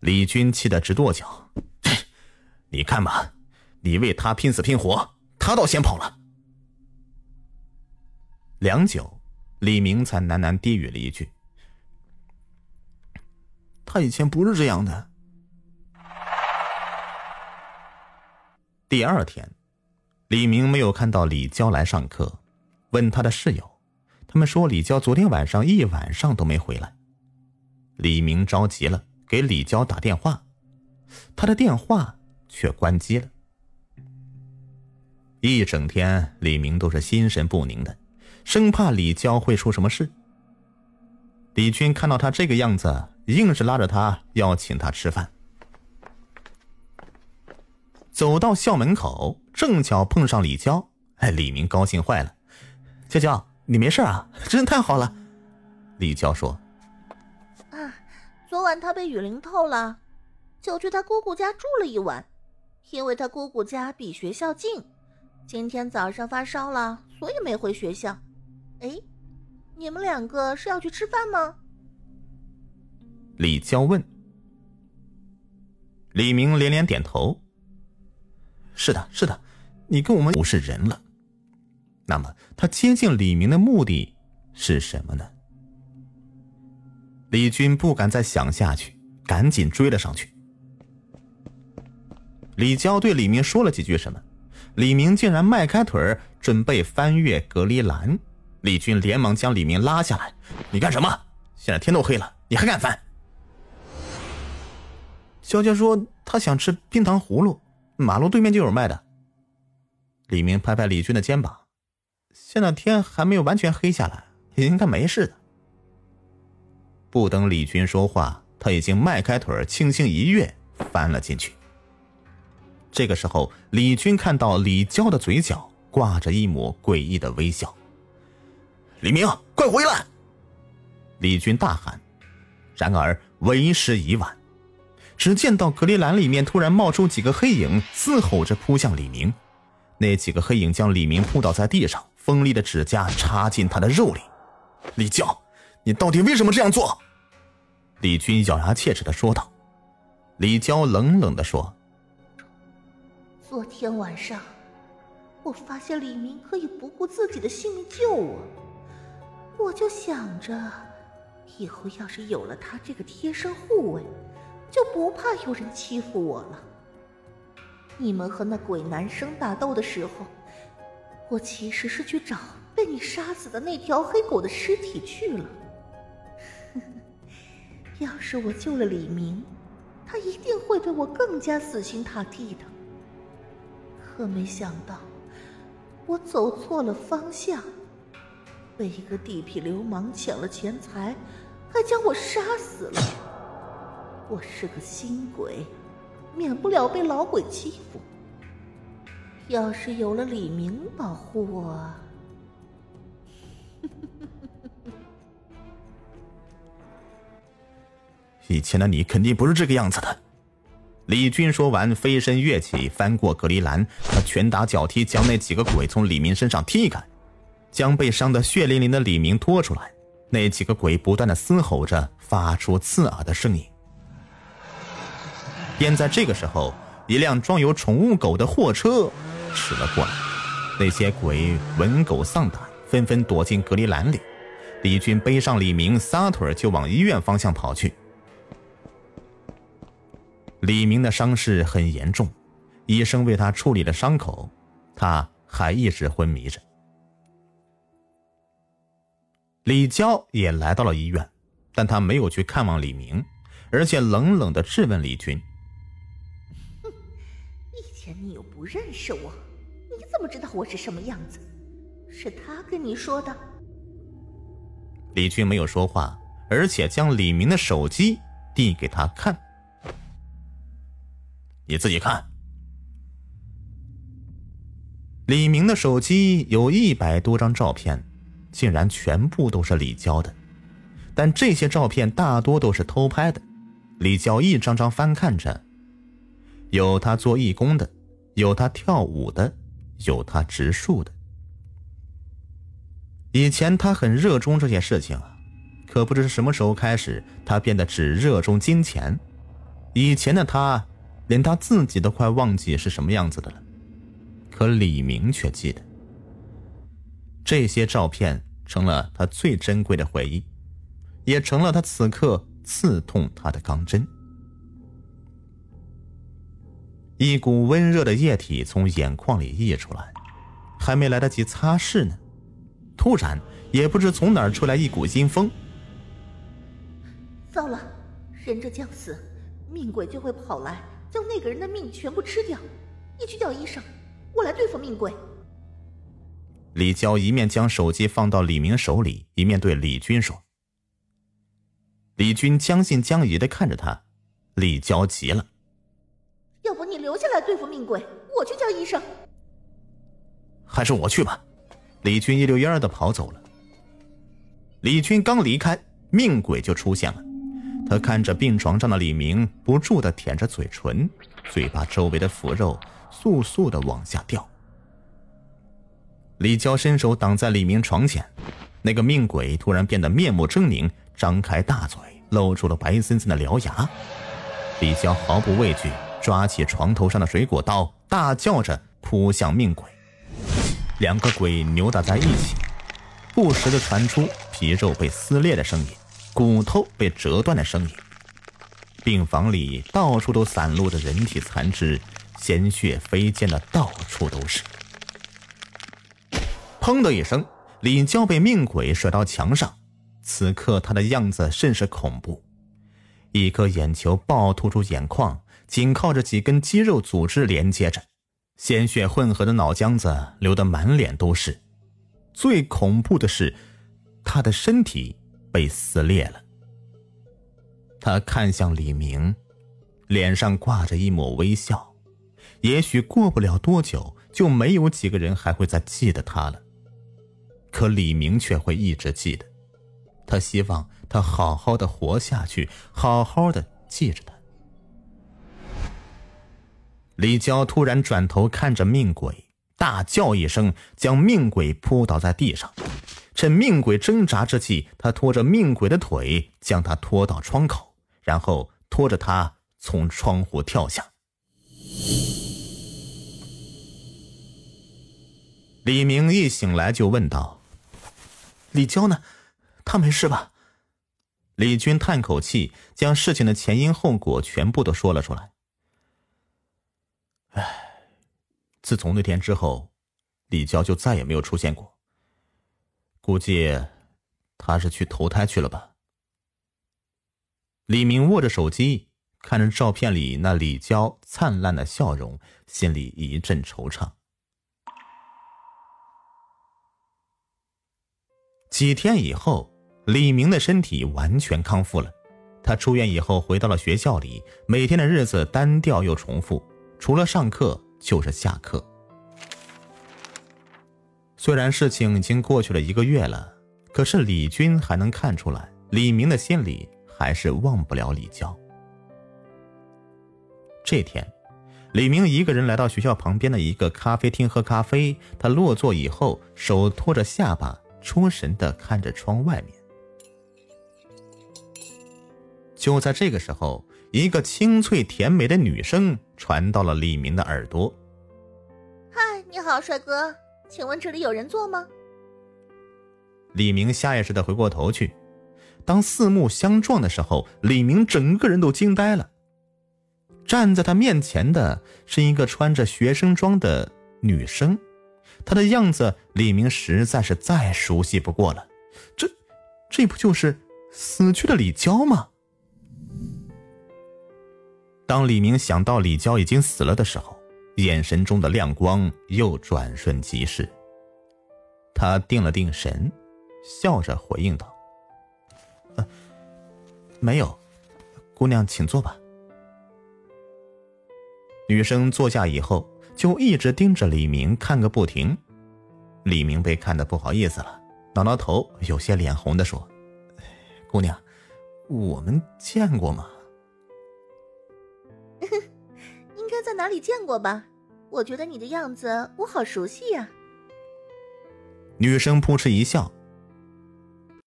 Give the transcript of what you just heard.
李军气得直跺脚：“ 你看吧，你为他拼死拼活，他倒先跑了。”良久，李明才喃喃低语了一句：“他以前不是这样的。”第二天，李明没有看到李娇来上课，问他的室友，他们说李娇昨天晚上一晚上都没回来。李明着急了。给李娇打电话，他的电话却关机了。一整天，李明都是心神不宁的，生怕李娇会出什么事。李军看到他这个样子，硬是拉着他要请他吃饭。走到校门口，正巧碰上李娇，哎，李明高兴坏了：“娇娇，你没事啊？真是太好了。”李娇说。昨晚他被雨淋透了，就去他姑姑家住了一晚，因为他姑姑家比学校近。今天早上发烧了，所以没回学校。哎，你们两个是要去吃饭吗？李娇问。李明连连点头。是的，是的，你跟我们不是人了。那么他接近李明的目的是什么呢？李军不敢再想下去，赶紧追了上去。李娇对李明说了几句什么，李明竟然迈开腿准备翻越隔离栏。李军连忙将李明拉下来：“你干什么？现在天都黑了，你还敢翻？”娇娇说：“她想吃冰糖葫芦，马路对面就有卖的。”李明拍拍李军的肩膀：“现在天还没有完全黑下来，应该没事的。”不等李军说话，他已经迈开腿轻轻一跃，翻了进去。这个时候，李军看到李娇的嘴角挂着一抹诡异的微笑。李明，快回来！李军大喊。然而为时已晚，只见到隔离栏里面突然冒出几个黑影，嘶吼着扑向李明。那几个黑影将李明扑倒在地上，锋利的指甲插进他的肉里。李娇。你到底为什么这样做？李军咬牙切齿的说道。李娇冷冷的说：“昨天晚上，我发现李明可以不顾自己的性命救我，我就想着，以后要是有了他这个贴身护卫，就不怕有人欺负我了。你们和那鬼男生打斗的时候，我其实是去找被你杀死的那条黑狗的尸体去了。”要是我救了李明，他一定会对我更加死心塌地的。可没想到，我走错了方向，被一个地痞流氓抢了钱财，还将我杀死了。我是个新鬼，免不了被老鬼欺负。要是有了李明保护我。以前的你肯定不是这个样子的。李军说完，飞身跃起，翻过隔离栏，他拳打脚踢，将那几个鬼从李明身上踢开，将被伤得血淋淋的李明拖出来。那几个鬼不断的嘶吼着，发出刺耳的声音。便在这个时候，一辆装有宠物狗的货车驶了过来，那些鬼闻狗丧胆，纷纷躲进隔离栏里。李军背上李明，撒腿就往医院方向跑去。李明的伤势很严重，医生为他处理了伤口，他还一直昏迷着。李娇也来到了医院，但她没有去看望李明，而且冷冷的质问李军：“哼，以前你又不认识我，你怎么知道我是什么样子？是他跟你说的？”李军没有说话，而且将李明的手机递给他看。你自己看，李明的手机有一百多张照片，竟然全部都是李娇的，但这些照片大多都是偷拍的。李娇一张张翻看着，有他做义工的，有他跳舞的，有他植树的。以前他很热衷这些事情啊，可不知什么时候开始，他变得只热衷金钱。以前的他，连他自己都快忘记是什么样子的了，可李明却记得。这些照片成了他最珍贵的回忆，也成了他此刻刺痛他的钢针。一股温热的液体从眼眶里溢出来，还没来得及擦拭呢，突然也不知从哪儿出来一股阴风。糟了，人这将死，命鬼就会跑来将那个人的命全部吃掉。你去叫医生，我来对付命鬼。李娇一面将手机放到李明手里，一面对李军说：“李军将信将疑的看着他，李娇急了。”要不你留下来对付命鬼，我去叫医生。还是我去吧。李军一溜烟儿的跑走了。李军刚离开，命鬼就出现了。他看着病床上的李明，不住的舔着嘴唇，嘴巴周围的腐肉簌簌的往下掉。李娇伸手挡在李明床前，那个命鬼突然变得面目狰狞，张开大嘴，露出了白森森的獠牙。李娇毫不畏惧。抓起床头上的水果刀，大叫着扑向命鬼。两个鬼扭打在一起，不时的传出皮肉被撕裂的声音，骨头被折断的声音。病房里到处都散落着人体残肢，鲜血飞溅的到处都是。砰的一声，李娇被命鬼甩到墙上。此刻他的样子甚是恐怖，一颗眼球暴突出眼眶。紧靠着几根肌肉组织连接着，鲜血混合的脑浆子流得满脸都是。最恐怖的是，他的身体被撕裂了。他看向李明，脸上挂着一抹微笑。也许过不了多久，就没有几个人还会再记得他了。可李明却会一直记得。他希望他好好的活下去，好好的记着他。李娇突然转头看着命鬼，大叫一声，将命鬼扑倒在地上。趁命鬼挣扎之际，他拖着命鬼的腿，将他拖到窗口，然后拖着他从窗户跳下。李明一醒来就问道：“李娇呢？她没事吧？”李军叹口气，将事情的前因后果全部都说了出来。唉，自从那天之后，李娇就再也没有出现过。估计他是去投胎去了吧。李明握着手机，看着照片里那李娇灿烂的笑容，心里一阵惆怅。几天以后，李明的身体完全康复了。他出院以后，回到了学校里，每天的日子单调又重复。除了上课就是下课。虽然事情已经过去了一个月了，可是李军还能看出来，李明的心里还是忘不了李娇。这天，李明一个人来到学校旁边的一个咖啡厅喝咖啡。他落座以后，手托着下巴，出神的看着窗外面。就在这个时候。一个清脆甜美的女声传到了李明的耳朵。“嗨，你好，帅哥，请问这里有人坐吗？”李明下意识的回过头去，当四目相撞的时候，李明整个人都惊呆了。站在他面前的是一个穿着学生装的女生，她的样子李明实在是再熟悉不过了。这，这不就是死去的李娇吗？当李明想到李娇已经死了的时候，眼神中的亮光又转瞬即逝。他定了定神，笑着回应道：“没有，姑娘请坐吧。”女生坐下以后，就一直盯着李明看个不停。李明被看得不好意思了，挠挠头，有些脸红的说：“姑娘，我们见过吗？” 应该在哪里见过吧？我觉得你的样子我好熟悉呀。女生扑哧一笑，